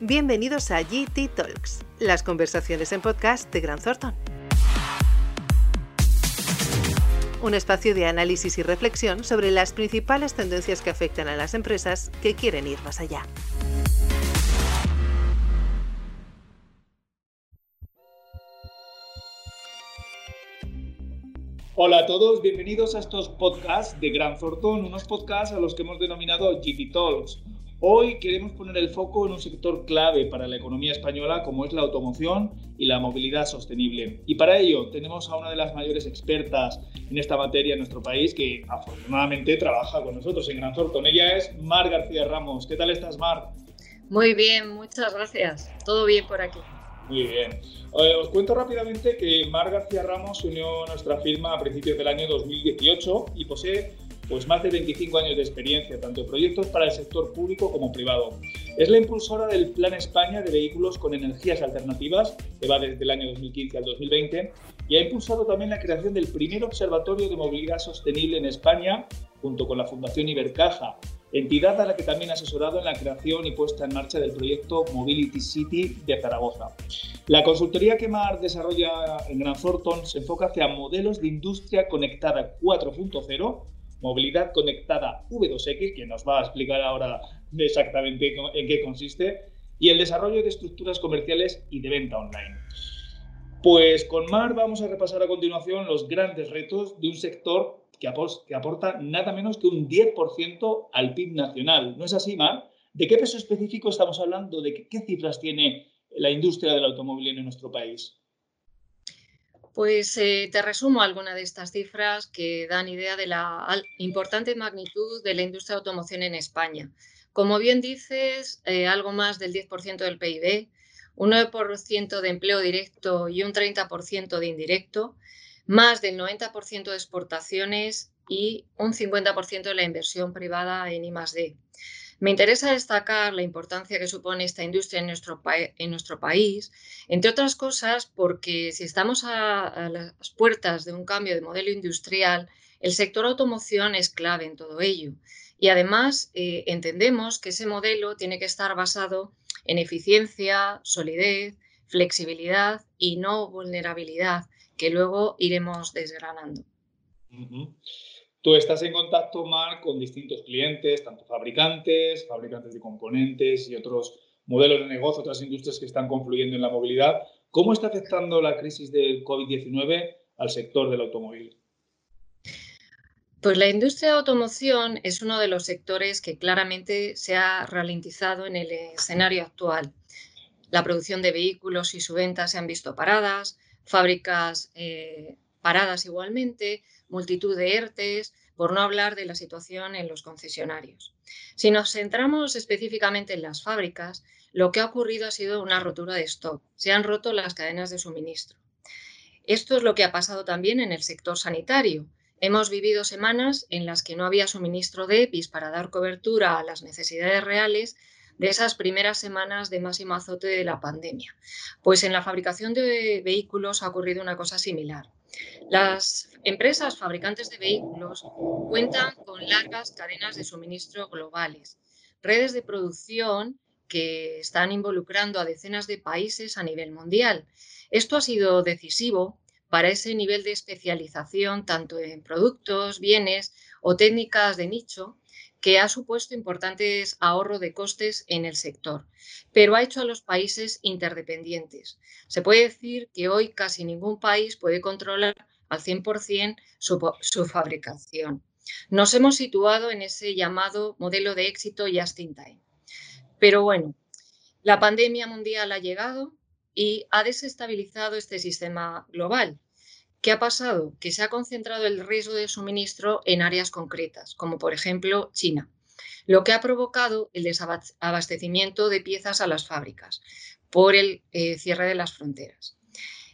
Bienvenidos a GT Talks, las conversaciones en podcast de Gran Thornton. Un espacio de análisis y reflexión sobre las principales tendencias que afectan a las empresas que quieren ir más allá. Hola a todos, bienvenidos a estos podcasts de Gran Thornton, unos podcasts a los que hemos denominado GT Talks Hoy queremos poner el foco en un sector clave para la economía española como es la automoción y la movilidad sostenible. Y para ello tenemos a una de las mayores expertas en esta materia en nuestro país que afortunadamente trabaja con nosotros en Gran Thornton. Ella es Mar García Ramos. ¿Qué tal estás, Mar? Muy bien, muchas gracias. Todo bien por aquí. Muy bien. Eh, os cuento rápidamente que Mar García Ramos unió a nuestra firma a principios del año 2018 y posee pues más de 25 años de experiencia, tanto en proyectos para el sector público como privado. Es la impulsora del Plan España de vehículos con energías alternativas, que va desde el año 2015 al 2020, y ha impulsado también la creación del primer observatorio de movilidad sostenible en España, junto con la Fundación Ibercaja, entidad a la que también ha asesorado en la creación y puesta en marcha del proyecto Mobility City de Zaragoza. La consultoría que MAR desarrolla en Gran Thornton se enfoca hacia modelos de industria conectada 4.0 movilidad conectada V2X, que nos va a explicar ahora exactamente en qué consiste, y el desarrollo de estructuras comerciales y de venta online. Pues con Mar vamos a repasar a continuación los grandes retos de un sector que, aporta nada menos que un 10% al PIB nacional. ¿No es así, Mar? ¿De qué peso específico estamos hablando? ¿De qué cifras tiene la industria del automóvil en nuestro país? Pues eh, te resumo algunas de estas cifras que dan idea de la importante magnitud de la industria de automoción en España. Como bien dices, eh, algo más del 10% del PIB, un 9% de empleo directo y un 30% de indirecto, más del 90% de exportaciones y un 50% de la inversión privada en I+D. Me interesa destacar la importancia que supone esta industria en nuestro, país, entre otras cosas porque si estamos a, las puertas de un cambio de modelo industrial, el sector automoción es clave en todo ello. Y además eh, entendemos que ese modelo tiene que estar basado en eficiencia, solidez, flexibilidad y no vulnerabilidad, que luego iremos desgranando. Tú estás en contacto, Marc, con distintos clientes, tanto fabricantes, fabricantes de componentes y otros modelos de negocio, otras industrias que están confluyendo en la movilidad. ¿Cómo está afectando la crisis del COVID-19 al sector del automóvil? Pues la industria de automoción es uno de los sectores que claramente se ha ralentizado en el escenario actual. La producción de vehículos y su venta se han visto paradas, fábricas eh, paradas igualmente, multitud de ERTES, por no hablar de la situación en los concesionarios. Si nos centramos específicamente en las fábricas, lo que ha ocurrido ha sido una rotura de stock. Se han roto las cadenas de suministro. Esto es lo que ha pasado también en el sector sanitario. Hemos vivido semanas en las que no había suministro de EPIs para dar cobertura a las necesidades reales de esas primeras semanas de máximo azote de la pandemia. Pues en la fabricación de vehículos ha ocurrido una cosa similar. Las empresas fabricantes de vehículos cuentan con largas cadenas de suministro globales, redes de producción que están involucrando a decenas de países a nivel mundial. Esto ha sido decisivo para ese nivel de especialización tanto en productos, bienes o técnicas de nicho que ha supuesto importantes ahorros de costes en el sector, pero ha hecho a los países interdependientes. Se puede decir que hoy casi ningún país puede controlar al 100% su, su fabricación. Nos hemos situado en ese llamado modelo de éxito just in time. Pero bueno, la pandemia mundial ha llegado y ha desestabilizado este sistema global. ¿Qué ha pasado? Que se ha concentrado el riesgo de suministro en áreas concretas, como por ejemplo China, lo que ha provocado el desabastecimiento de piezas a las fábricas por el eh, cierre de las fronteras.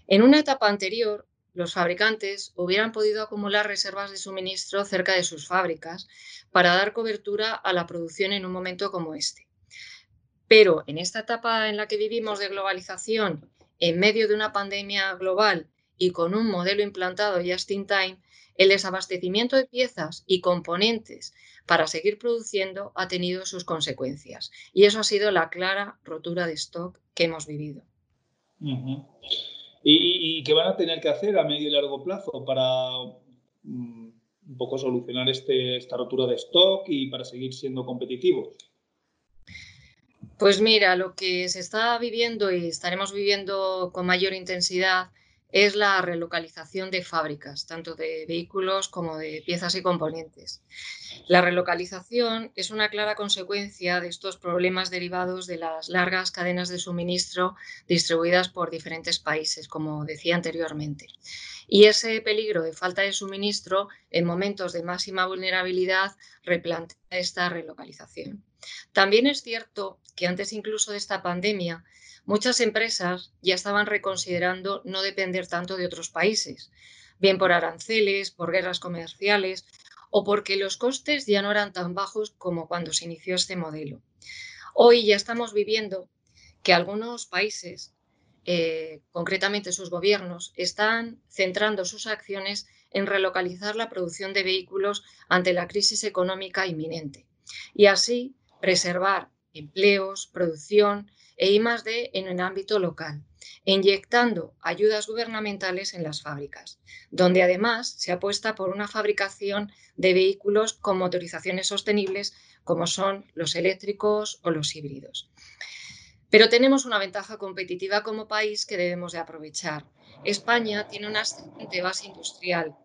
En una etapa anterior, los fabricantes hubieran podido acumular reservas de suministro cerca de sus fábricas para dar cobertura a la producción en un momento como este. Pero en esta etapa en la que vivimos de globalización, en medio de una pandemia global y con un modelo implantado just in time, el desabastecimiento de piezas y componentes para seguir produciendo ha tenido sus consecuencias. Y eso ha sido la clara rotura de stock que hemos vivido. ¿Y, qué van a tener que hacer a medio y largo plazo para mm, un poco solucionar este, esta rotura de stock y para seguir siendo competitivos? Pues mira, lo que se está viviendo y estaremos viviendo con mayor intensidad es la relocalización de fábricas, tanto de vehículos como de piezas y componentes. La relocalización es una clara consecuencia de estos problemas derivados de las largas cadenas de suministro distribuidas por diferentes países, como decía anteriormente. Y ese peligro de falta de suministro en momentos de máxima vulnerabilidad replantea esta relocalización. También es cierto que antes incluso de esta pandemia, muchas empresas ya estaban reconsiderando no depender tanto de otros países, bien por aranceles, por guerras comerciales o porque los costes ya no eran tan bajos como cuando se inició este modelo. Hoy ya estamos viviendo que algunos países, eh, concretamente sus gobiernos, están centrando sus acciones en relocalizar la producción de vehículos ante la crisis económica inminente y así preservar empleos, producción e I+D en el ámbito local, inyectando ayudas gubernamentales en las fábricas, donde además se apuesta por una fabricación de vehículos con motorizaciones sostenibles como son los eléctricos o los híbridos. Pero tenemos una ventaja competitiva como país que debemos de aprovechar. España tiene una excelente base industrial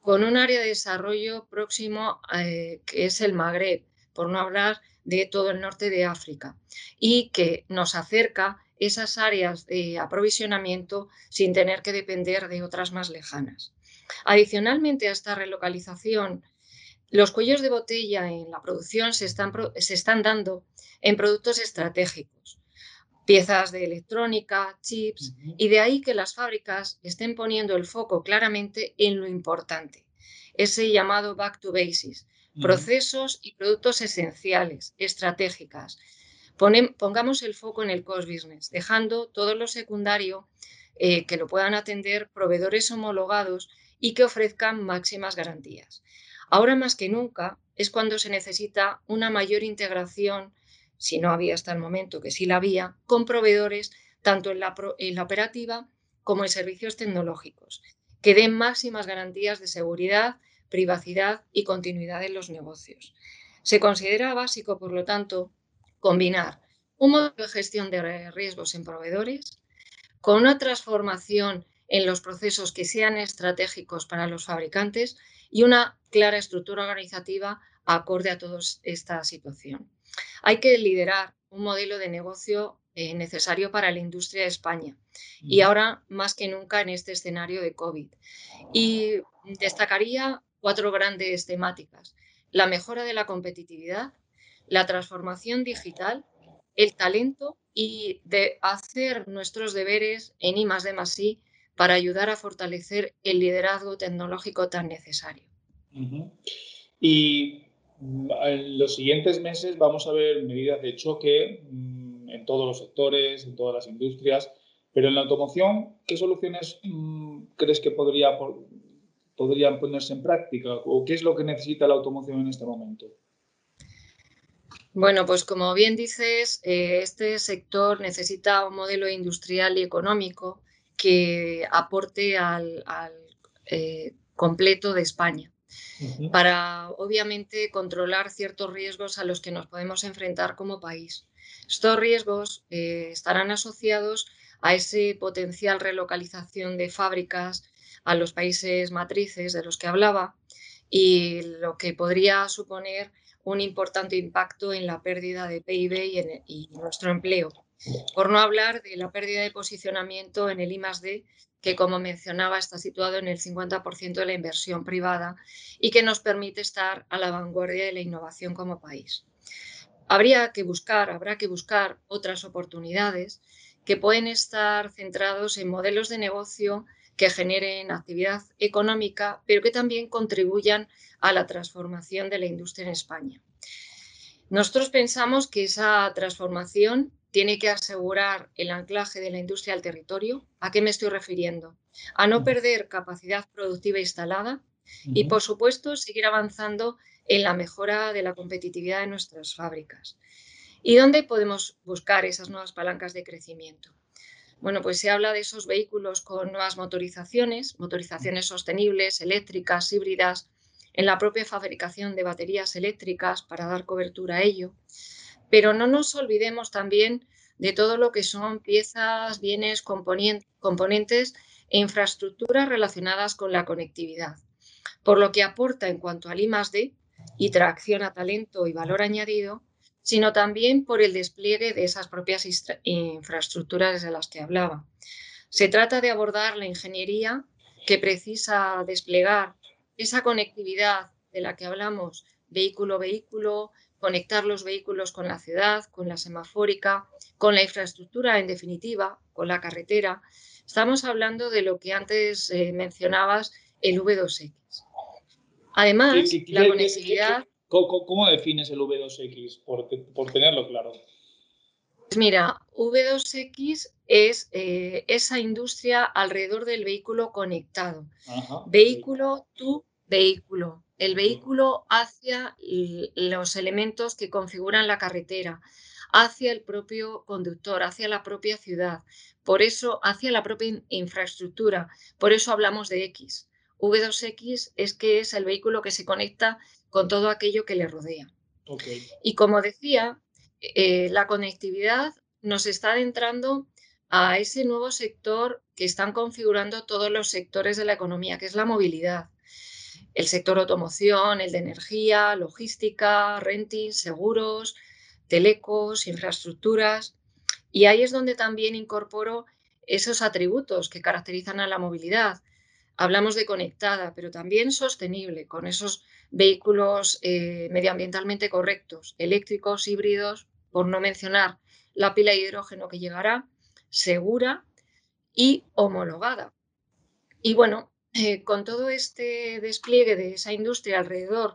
con un área de desarrollo próximo eh, que es el Magreb, por no hablar de todo el norte de África, y que nos acerca esas áreas de aprovisionamiento sin tener que depender de otras más lejanas. Adicionalmente a esta relocalización, los cuellos de botella en la producción se están, se están dando en productos estratégicos, piezas de electrónica, chips, y de ahí que las fábricas estén poniendo el foco claramente en lo importante, ese llamado back to basics, procesos y productos esenciales, estratégicas. pongamos el foco en el cost business, dejando todo lo secundario eh, que lo puedan atender proveedores homologados y que ofrezcan máximas garantías. Ahora más que nunca es cuando se necesita una mayor integración, si no había hasta el momento que sí la había, con proveedores tanto en la, en la operativa como en servicios tecnológicos, que den máximas garantías de seguridad privacidad y continuidad en los negocios. Se considera básico, por lo tanto, combinar un modelo de gestión de riesgos en proveedores con una transformación en los procesos que sean estratégicos para los fabricantes y una clara estructura organizativa acorde a toda esta situación. Hay que liderar un modelo de negocio eh, necesario para la industria de España y ahora más que nunca en este escenario de COVID. Y destacaría cuatro grandes temáticas. La mejora de la competitividad, la transformación digital, el talento y de hacer nuestros deberes en I más más I para ayudar a fortalecer el liderazgo tecnológico tan necesario. Y mm, en los siguientes meses vamos a ver medidas de choque mm, en todos los sectores, en todas las industrias, pero en la automoción, ¿qué soluciones mm, crees que podría podrían ponerse en práctica o qué es lo que necesita la automoción en este momento? Bueno, pues como bien dices, eh, este sector necesita un modelo industrial y económico que aporte al, eh, completo de España para obviamente controlar ciertos riesgos a los que nos podemos enfrentar como país. Estos riesgos eh, estarán asociados a ese potencial relocalización de fábricas, a los países matrices de los que hablaba y lo que podría suponer un importante impacto en la pérdida de PIB y en, nuestro empleo. Por no hablar de la pérdida de posicionamiento en el I+D, que como mencionaba está situado en el 50% de la inversión privada y que nos permite estar a la vanguardia de la innovación como país. Habría que buscar, habrá que buscar otras oportunidades que pueden estar centrados en modelos de negocio que generen actividad económica, pero que también contribuyan a la transformación de la industria en España. Nosotros pensamos que esa transformación tiene que asegurar el anclaje de la industria al territorio. ¿A qué me estoy refiriendo? A no perder capacidad productiva instalada y, por supuesto, seguir avanzando en la mejora de la competitividad de nuestras fábricas. ¿Y dónde podemos buscar esas nuevas palancas de crecimiento? Bueno, pues se habla de esos vehículos con nuevas motorizaciones, motorizaciones sostenibles, eléctricas, híbridas, en la propia fabricación de baterías eléctricas para dar cobertura a ello. Pero no nos olvidemos también de todo lo que son piezas, bienes, componentes e infraestructuras relacionadas con la conectividad, por lo que aporta en cuanto al I+D y tracción a talento y valor añadido, sino también por el despliegue de esas propias infraestructuras de las que hablaba. Se trata de abordar la ingeniería que precisa desplegar esa conectividad de la que hablamos, vehículo-vehículo, conectar los vehículos con la ciudad, con la semafórica, con la infraestructura en definitiva, con la carretera. Estamos hablando de lo que antes eh, mencionabas, el V2X. Además, la conectividad... ¿Cómo, defines el V2X? Por, tenerlo claro. Pues mira, V2X es eh, esa industria alrededor del vehículo conectado. vehículo, tu vehículo el vehículo hacia los elementos que configuran la carretera, hacia el propio conductor, hacia la propia ciudad, por eso hacia la propia infraestructura, por eso hablamos de X. V2X es que es el vehículo que se conecta con todo aquello que le rodea. Y como decía, eh, la conectividad nos está adentrando a ese nuevo sector que están configurando todos los sectores de la economía, que es la movilidad el sector automoción, el de energía, logística, renting, seguros, telecos, infraestructuras. Y ahí es donde también incorporo esos atributos que caracterizan a la movilidad. Hablamos de conectada, pero también sostenible, con esos vehículos eh, medioambientalmente correctos, eléctricos, híbridos, por no mencionar la pila de hidrógeno que llegará, segura y homologada. Y bueno, eh, con todo este despliegue de esa industria alrededor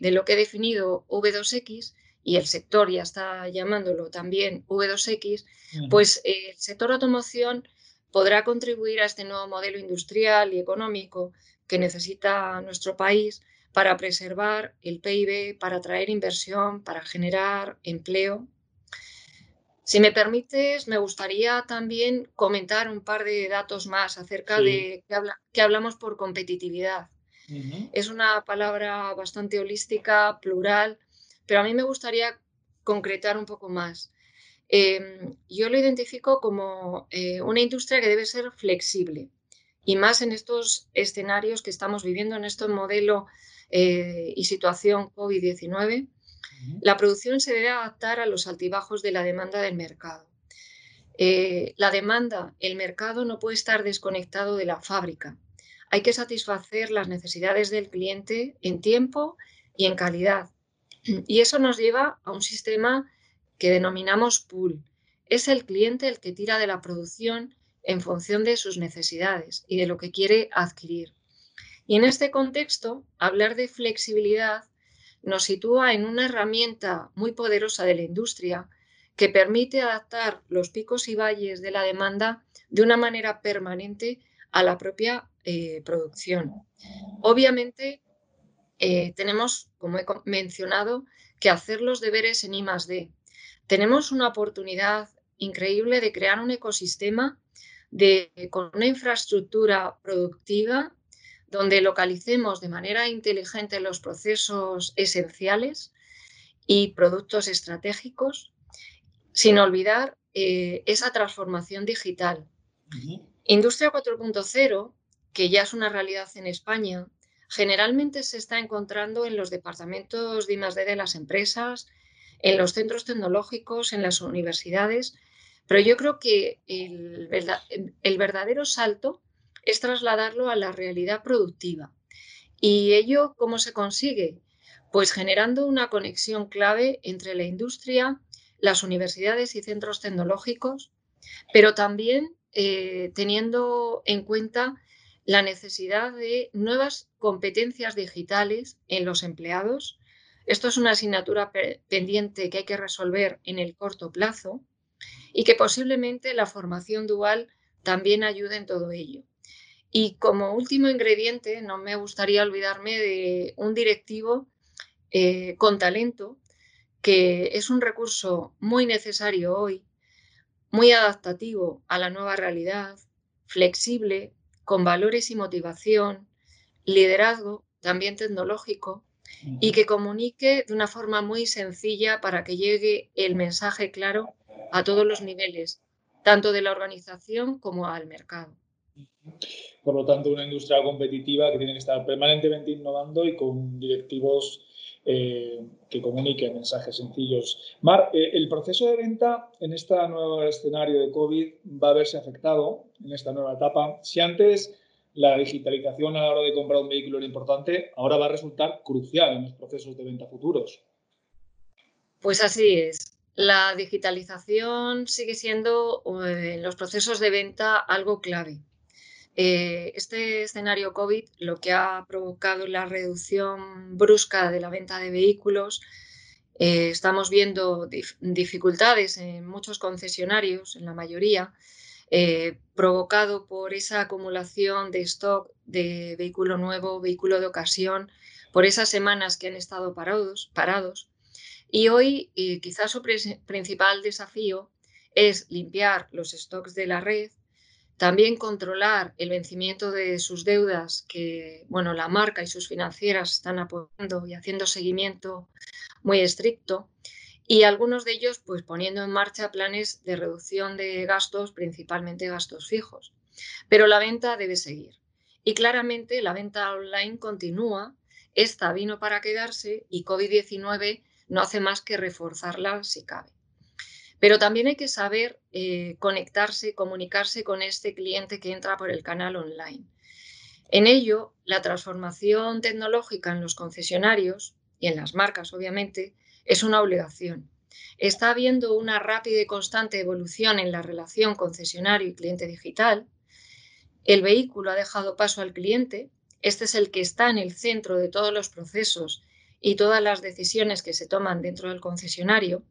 de lo que he definido V2X, y el sector ya está llamándolo también V2X, pues eh, el sector automoción podrá contribuir a este nuevo modelo industrial y económico que necesita nuestro país para preservar el PIB, para atraer inversión, para generar empleo si me permites, me gustaría también comentar un par de datos más acerca de que, hablamos por competitividad. Es una palabra bastante holística, plural, pero a mí me gustaría concretar un poco más. Em, yo lo identifico como eh, una industria que debe ser flexible y más en estos escenarios que estamos viviendo, en este modelo eh, y situación COVID-19 la producción se debe adaptar a los altibajos de la demanda del mercado. Eh, la demanda, el mercado no puede estar desconectado de la fábrica. Hay que satisfacer las necesidades del cliente en tiempo y en calidad. Y eso nos lleva a un sistema que denominamos pool. Es el cliente el que tira de la producción en función de sus necesidades y de lo que quiere adquirir. Y en este contexto, hablar de flexibilidad nos sitúa en una herramienta muy poderosa de la industria que permite adaptar los picos y valles de la demanda de una manera permanente a la propia eh, producción. Obviamente, eh, tenemos, como he mencionado, que hacer los deberes en I +D. Tenemos una oportunidad increíble de crear un ecosistema de, con una infraestructura productiva donde localicemos de manera inteligente los procesos esenciales y productos estratégicos, sin olvidar eh, esa transformación digital. Industria 4.0, que ya es una realidad en España, generalmente se está encontrando en los departamentos de I+D de las empresas, en los centros tecnológicos, en las universidades, pero yo creo que el verdadero salto es trasladarlo a la realidad productiva. ¿Y ello cómo se consigue? Pues generando una conexión clave entre la industria, las universidades y centros tecnológicos, pero también eh, teniendo en cuenta la necesidad de nuevas competencias digitales en los empleados. Esto es una asignatura pendiente que hay que resolver en el corto plazo. y que posiblemente la formación dual también ayude en todo ello. Y como último ingrediente, no me gustaría olvidarme de un directivo eh, con talento, que es un recurso muy necesario hoy, muy adaptativo a la nueva realidad, flexible, con valores y motivación, liderazgo, también tecnológico, y que comunique de una forma muy sencilla para que llegue el mensaje claro a todos los niveles, tanto de la organización como al mercado. Por lo tanto, una industria competitiva que tiene que estar permanentemente innovando y con directivos eh, que comuniquen mensajes sencillos. Mar, eh, el proceso de venta en este nuevo escenario de COVID va a verse afectado en esta nueva etapa. Si antes la digitalización a la hora de comprar un vehículo era importante, ahora va a resultar crucial en los procesos de venta futuros. Pues así es. La digitalización sigue siendo eh, en los procesos de venta algo clave. Eh, este escenario COVID lo que ha provocado la reducción brusca de la venta de vehículos. Eh, estamos viendo dificultades en muchos concesionarios, en la mayoría, eh, provocado por esa acumulación de stock de vehículo nuevo, vehículo de ocasión, por esas semanas que han estado parados. parados. Y hoy eh, quizás su principal desafío es limpiar los stocks de la red, también controlar el vencimiento de sus deudas que bueno, la marca y sus financieras están apoyando y haciendo seguimiento muy estricto y algunos de ellos pues poniendo en marcha planes de reducción de gastos, principalmente gastos fijos. Pero la venta debe seguir. Y claramente la venta online continúa, esta vino para quedarse y COVID-19 no hace más que reforzarla si cabe. Pero también hay que saber eh, conectarse, comunicarse con este cliente que entra por el canal online. En ello, la transformación tecnológica en los concesionarios y en las marcas, obviamente, es una obligación. Está habiendo una rápida y constante evolución en la relación concesionario y cliente digital. El vehículo ha dejado paso al cliente. Este es el que está en el centro de todos los procesos y todas las decisiones que se toman dentro del concesionario.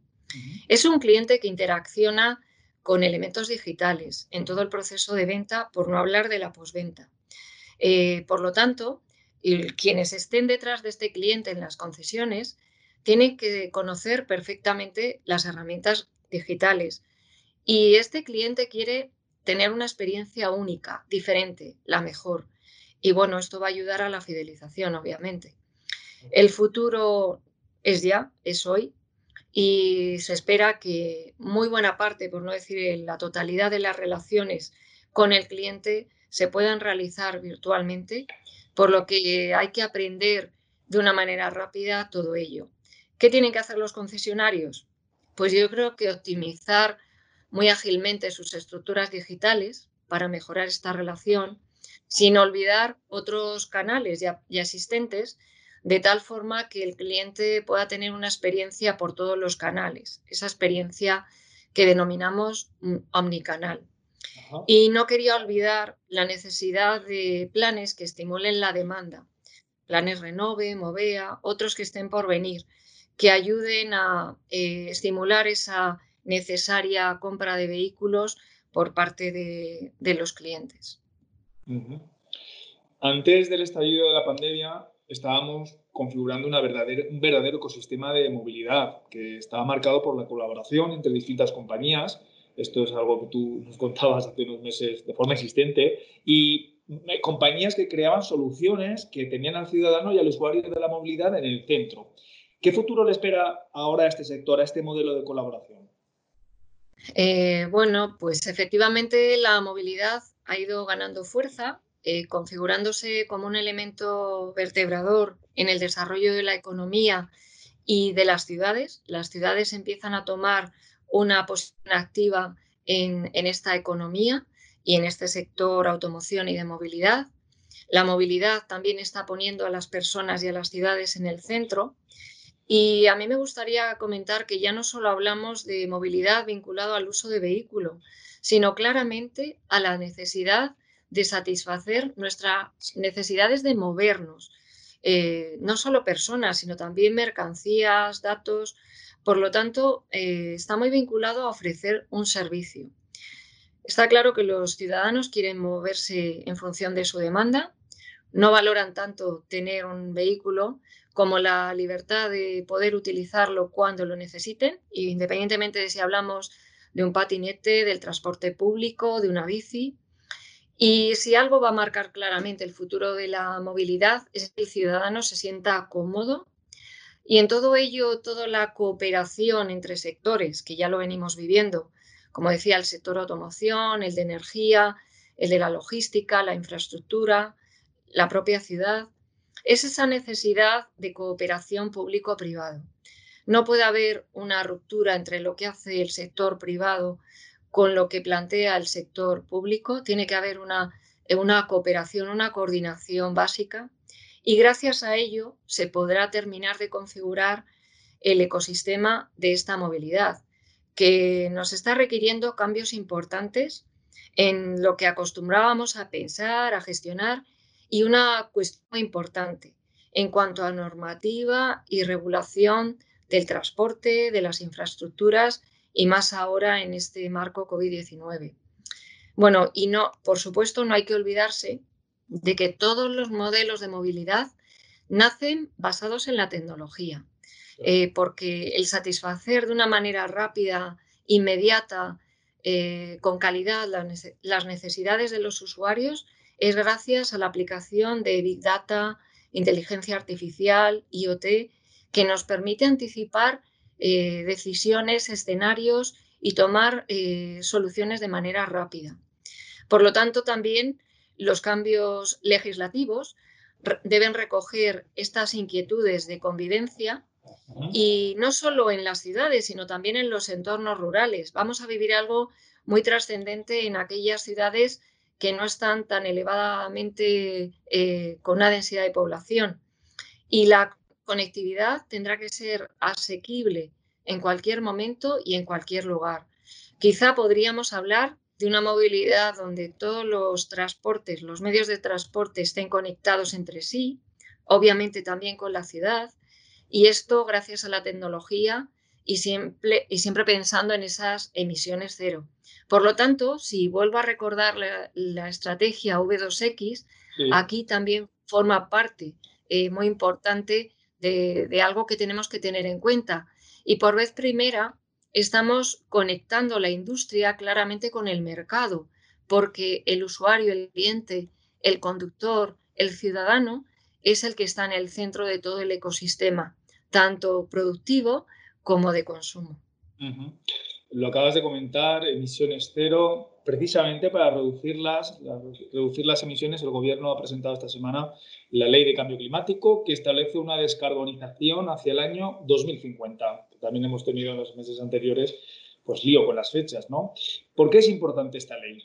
Es un cliente que interacciona con elementos digitales en todo el proceso de venta, por no hablar de la posventa. Eh, por lo tanto, quienes estén detrás de este cliente en las concesiones tiene que conocer perfectamente las herramientas digitales. Y este cliente quiere tener una experiencia única, diferente, la mejor. Y bueno, esto va a ayudar a la fidelización, obviamente. El futuro es ya, es hoy, y se espera que muy buena parte, por no decir la totalidad de las relaciones con el cliente se puedan realizar virtualmente, por lo que hay que aprender de una manera rápida todo ello. ¿Qué tienen que hacer los concesionarios? Pues yo creo que optimizar muy ágilmente sus estructuras digitales para mejorar esta relación, sin olvidar otros canales y asistentes, de tal forma que el cliente pueda tener una experiencia por todos los canales, esa experiencia que denominamos mm, omnicanal. Y no quería olvidar la necesidad de planes que estimulen la demanda, planes Renove, Movea, otros que estén por venir, que ayuden a eh, estimular esa necesaria compra de vehículos por parte de, los clientes. Antes del estallido de la pandemia, estábamos configurando un verdadero ecosistema de movilidad que estaba marcado por la colaboración entre distintas compañías. Esto es algo que tú nos contabas hace unos meses de forma existente. Y eh, compañías que creaban soluciones que tenían al ciudadano y al usuario de la movilidad en el centro. ¿Qué futuro le espera ahora a este sector, a este modelo de colaboración? Eh, bueno, pues efectivamente la movilidad ha ido ganando fuerza, eh, configurándose como un elemento vertebrador en el desarrollo de la economía y de las ciudades. Las ciudades empiezan a tomar una posición activa en, en esta economía y en este sector automoción y de movilidad. La movilidad también está poniendo a las personas y a las ciudades en el centro y a mí me gustaría comentar que ya no solo hablamos de movilidad vinculado al uso de vehículo, sino claramente a la necesidad de satisfacer nuestras necesidades de movernos, eh, no solo personas, sino también mercancías, datos, Por lo tanto, eh, está muy vinculado a ofrecer un servicio. Está claro que los ciudadanos quieren moverse en función de su demanda, no valoran tanto tener un vehículo como la libertad de poder utilizarlo cuando lo necesiten, independientemente de si hablamos de un patinete, del transporte público, de una bici. Y si algo va a marcar claramente el futuro de la movilidad es que el ciudadano se sienta cómodo y en todo ello, toda la cooperación entre sectores, que ya lo venimos viviendo, como decía, el sector automoción, el de energía, el de la logística, la infraestructura, la propia ciudad, es esa necesidad de cooperación público-privado. No puede haber una ruptura entre lo que hace el sector privado con lo que plantea el sector público. Tiene que haber una, una cooperación, una coordinación básica y gracias a ello se podrá terminar de configurar el ecosistema de esta movilidad que nos está requiriendo cambios importantes en lo que acostumbrábamos a pensar, a gestionar y una cuestión importante en cuanto a normativa y regulación del transporte, de las infraestructuras y más ahora en este marco COVID-19. Bueno, y no, por supuesto, no hay que olvidarse de que todos los modelos de movilidad nacen basados en la tecnología. Eh, porque el satisfacer de una manera rápida, inmediata, eh, con calidad las necesidades de los usuarios es gracias a la aplicación de Big Data, inteligencia artificial, IoT, que nos permite anticipar eh, decisiones, escenarios y tomar soluciones de manera rápida. Por lo tanto, también los cambios legislativos deben recoger estas inquietudes de convivencia y no solo en las ciudades, sino también en los entornos rurales. Vamos a vivir algo muy trascendente en aquellas ciudades que no están tan elevadamente eh, con una densidad de población. Y la conectividad tendrá que ser asequible en cualquier momento y en cualquier lugar. Quizá podríamos hablar de una movilidad donde todos los transportes, los medios de transporte estén conectados entre sí, obviamente también con la ciudad, y esto gracias a la tecnología y siempre, y siempre pensando en esas emisiones cero. Por lo tanto, si vuelvo a recordar la, estrategia V2X, aquí también forma parte eh, muy importante de, de algo que tenemos que tener en cuenta. Y por vez primera, estamos conectando la industria claramente con el mercado, porque el usuario, el cliente, el conductor, el ciudadano es el que está en el centro de todo el ecosistema, tanto productivo como de consumo. Lo acabas de comentar, emisiones cero. Precisamente para reducirlas, reducir las emisiones, el Gobierno ha presentado esta semana la Ley de Cambio Climático que establece una descarbonización hacia el año 2050. También hemos tenido en los meses anteriores pues lío con las fechas, ¿no? ¿Por qué es importante esta ley?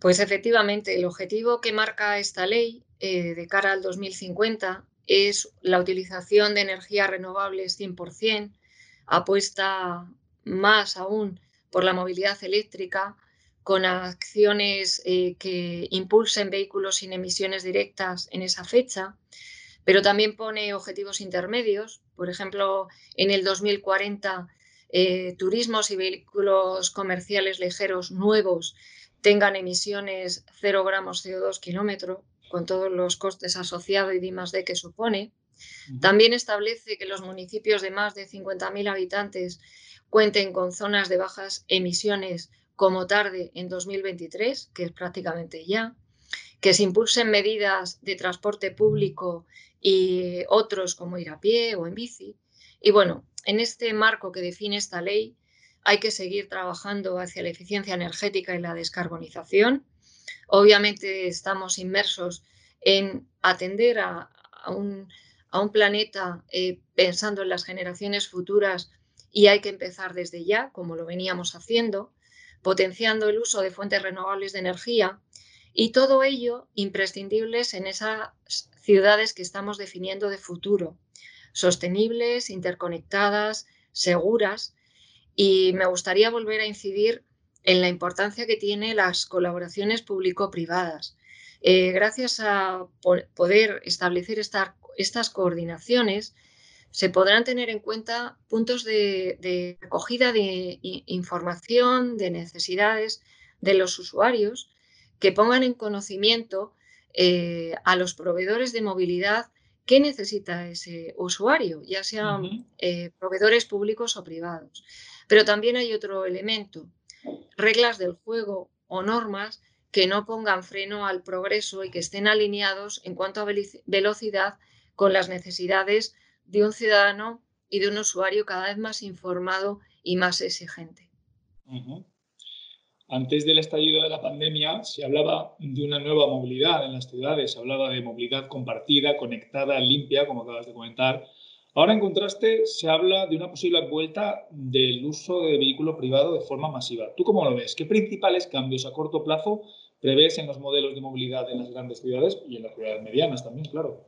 Pues efectivamente, el objetivo que marca esta ley eh, de cara al 2050 es la utilización de energías renovables 100%, apuesta más aún por la movilidad eléctrica, con acciones eh, que impulsen vehículos sin emisiones directas en esa fecha, pero también pone objetivos intermedios. Por ejemplo, en el 2040, eh, turismos y vehículos comerciales ligeros nuevos tengan emisiones 0 gramos CO2 kilómetro, con todos los costes asociados y D que supone. También establece que los municipios de más de 50.000 habitantes cuenten con zonas de bajas emisiones como tarde en 2023, que es prácticamente ya, que se impulsen medidas de transporte público y otros como ir a pie o en bici. Y bueno, en este marco que define esta ley, hay que seguir trabajando hacia la eficiencia energética y la descarbonización. Obviamente estamos inmersos en atender a, un, planeta eh, pensando en las generaciones futuras y hay que empezar desde ya, como lo veníamos haciendo potenciando el uso de fuentes renovables de energía y todo ello imprescindibles en esas ciudades que estamos definiendo de futuro, sostenibles, interconectadas, seguras. Y me gustaría volver a incidir en la importancia que tienen las colaboraciones público-privadas. Eh, gracias a poder establecer estas coordinaciones, se podrán tener en cuenta puntos de, recogida de información, de necesidades de los usuarios que pongan en conocimiento eh, a los proveedores de movilidad qué necesita ese usuario, ya sean eh, proveedores públicos o privados. Pero también hay otro elemento, reglas del juego o normas que no pongan freno al progreso y que estén alineados en cuanto a velocidad con las necesidades de un ciudadano y de un usuario cada vez más informado y más exigente. Antes del estallido de la pandemia se hablaba de una nueva movilidad en las ciudades, se hablaba de movilidad compartida, conectada, limpia, como acabas de comentar. Ahora, en contraste, se habla de una posible vuelta del uso de vehículo privado de forma masiva. ¿Tú cómo lo ves? ¿Qué principales cambios a corto plazo prevés en los modelos de movilidad en las grandes ciudades y en las ciudades medianas también, claro?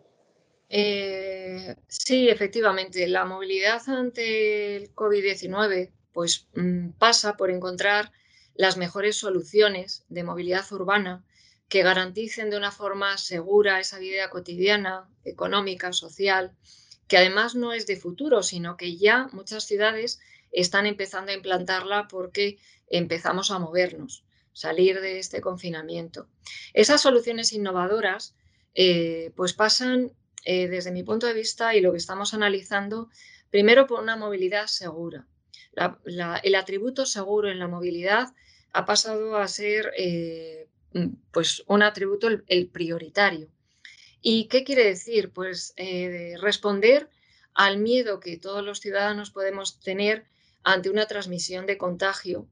Eh, sí, efectivamente. La movilidad ante el COVID-19 pues, mm, pasa por encontrar las mejores soluciones de movilidad urbana que garanticen de una forma segura esa vida cotidiana, económica, social, que además no es de futuro, sino que ya muchas ciudades están empezando a implantarla porque empezamos a movernos, salir de este confinamiento. Esas soluciones innovadoras eh, pues pasan, eh, desde mi punto de vista y lo que estamos analizando, primero por una movilidad segura. el atributo seguro en la movilidad ha pasado a ser eh, pues un atributo el, prioritario. ¿Y qué quiere decir? Pues eh, responder al miedo que todos los ciudadanos podemos tener ante una transmisión de contagio.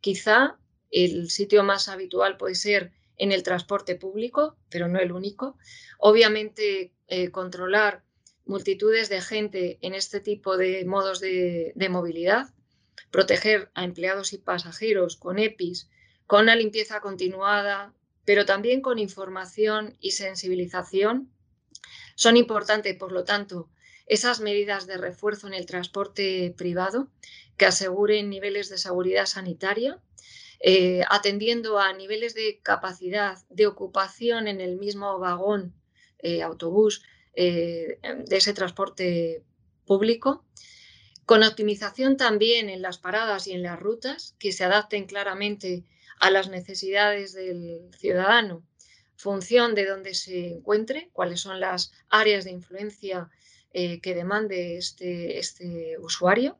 Quizá el sitio más habitual puede ser en el transporte público, pero no el único. Obviamente, eh, controlar multitudes de gente en este tipo de modos de movilidad proteger a empleados y pasajeros con EPIs, con una limpieza continuada, pero también con información y sensibilización. Son importantes, por lo tanto, esas medidas de refuerzo en el transporte privado que aseguren niveles de seguridad sanitaria, eh, atendiendo a niveles de capacidad de ocupación en el mismo vagón, eh, autobús, eh, de ese transporte público con optimización también en las paradas y en las rutas que se adapten claramente a las necesidades del ciudadano, función de dónde se encuentre, cuáles son las áreas de influencia eh, que demande este, este, usuario.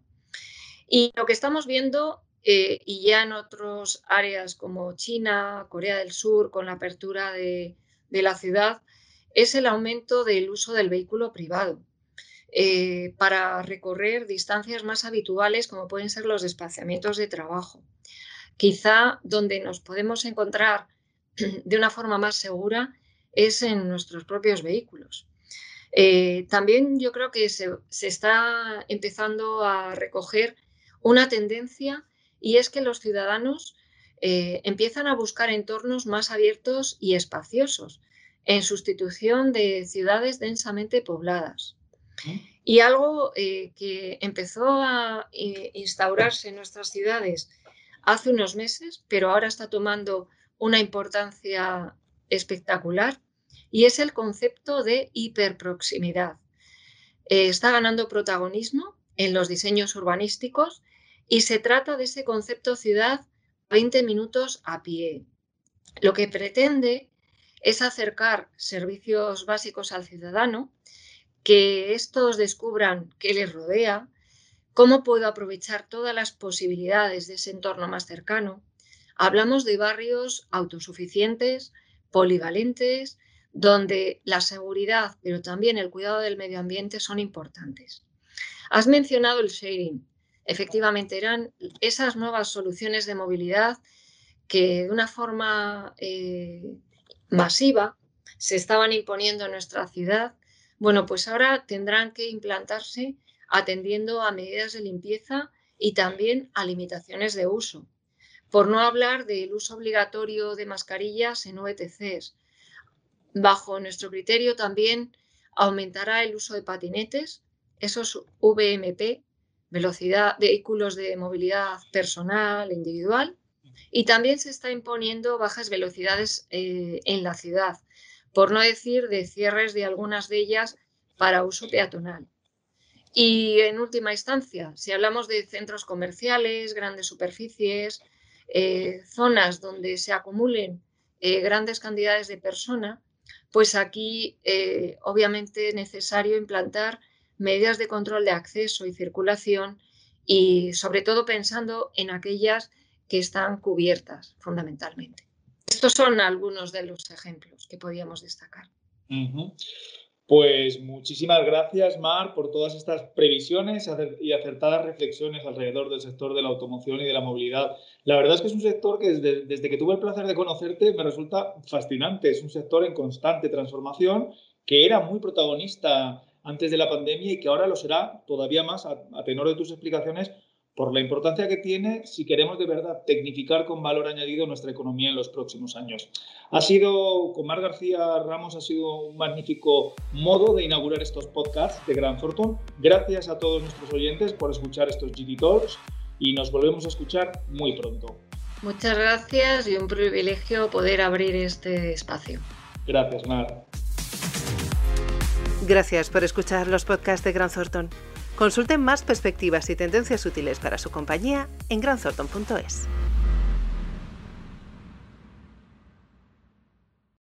Y lo que estamos viendo, eh, y ya en otras áreas como China, Corea del Sur, con la apertura de la ciudad, es el aumento del uso del vehículo privado. Eh, para recorrer distancias más habituales como pueden ser los desplazamientos de trabajo. Quizá donde nos podemos encontrar de una forma más segura es en nuestros propios vehículos. Eh, también yo creo que se, está empezando a recoger una tendencia y es que los ciudadanos eh, empiezan a buscar entornos más abiertos y espaciosos en sustitución de ciudades densamente pobladas. Y algo eh, que empezó a eh, instaurarse en nuestras ciudades hace unos meses, pero ahora está tomando una importancia espectacular, y es el concepto de hiperproximidad. Eh, está ganando protagonismo en los diseños urbanísticos y se trata de ese concepto ciudad 20 minutos a pie. Lo que pretende es acercar servicios básicos al ciudadano que estos descubran qué les rodea, cómo puedo aprovechar todas las posibilidades de ese entorno más cercano. Hablamos de barrios autosuficientes, polivalentes, donde la seguridad, pero también el cuidado del medio ambiente son importantes. Has mencionado el sharing. Efectivamente, eran esas nuevas soluciones de movilidad que de una forma eh, masiva se estaban imponiendo en nuestra ciudad bueno, pues ahora tendrán que implantarse atendiendo a medidas de limpieza y también a limitaciones de uso. Por no hablar del uso obligatorio de mascarillas en VTCs. Bajo nuestro criterio también aumentará el uso de patinetes, esos VMP, velocidad, vehículos de movilidad personal, individual, y también se está imponiendo bajas velocidades eh, en la ciudad, por no decir de cierres de algunas de ellas para uso peatonal. Y en última instancia, si hablamos de centros comerciales, grandes superficies, eh, zonas donde se acumulen eh, grandes cantidades de personas, pues aquí eh, obviamente es necesario implantar medidas de control de acceso y circulación y sobre todo pensando en aquellas que están cubiertas fundamentalmente. Estos son algunos de los ejemplos que podíamos destacar. Pues muchísimas gracias, Mar, por todas estas previsiones y acertadas reflexiones alrededor del sector de la automoción y de la movilidad. La verdad es que es un sector que desde, que tuve el placer de conocerte me resulta fascinante. Es un sector en constante transformación que era muy protagonista antes de la pandemia y que ahora lo será todavía más a, tenor de tus explicaciones por la importancia que tiene si queremos de verdad tecnificar con valor añadido nuestra economía en los próximos años. Ha sido, con Mar García Ramos, ha sido un magnífico modo de inaugurar estos podcasts de Gran Fortune. Gracias a todos nuestros oyentes por escuchar estos GT Talks y nos volvemos a escuchar muy pronto. Muchas gracias y un privilegio poder abrir este espacio. Gracias, Mar. Gracias por escuchar los podcasts de Gran Thornton. Consulten más perspectivas y tendencias útiles para su compañía en granthornton.es.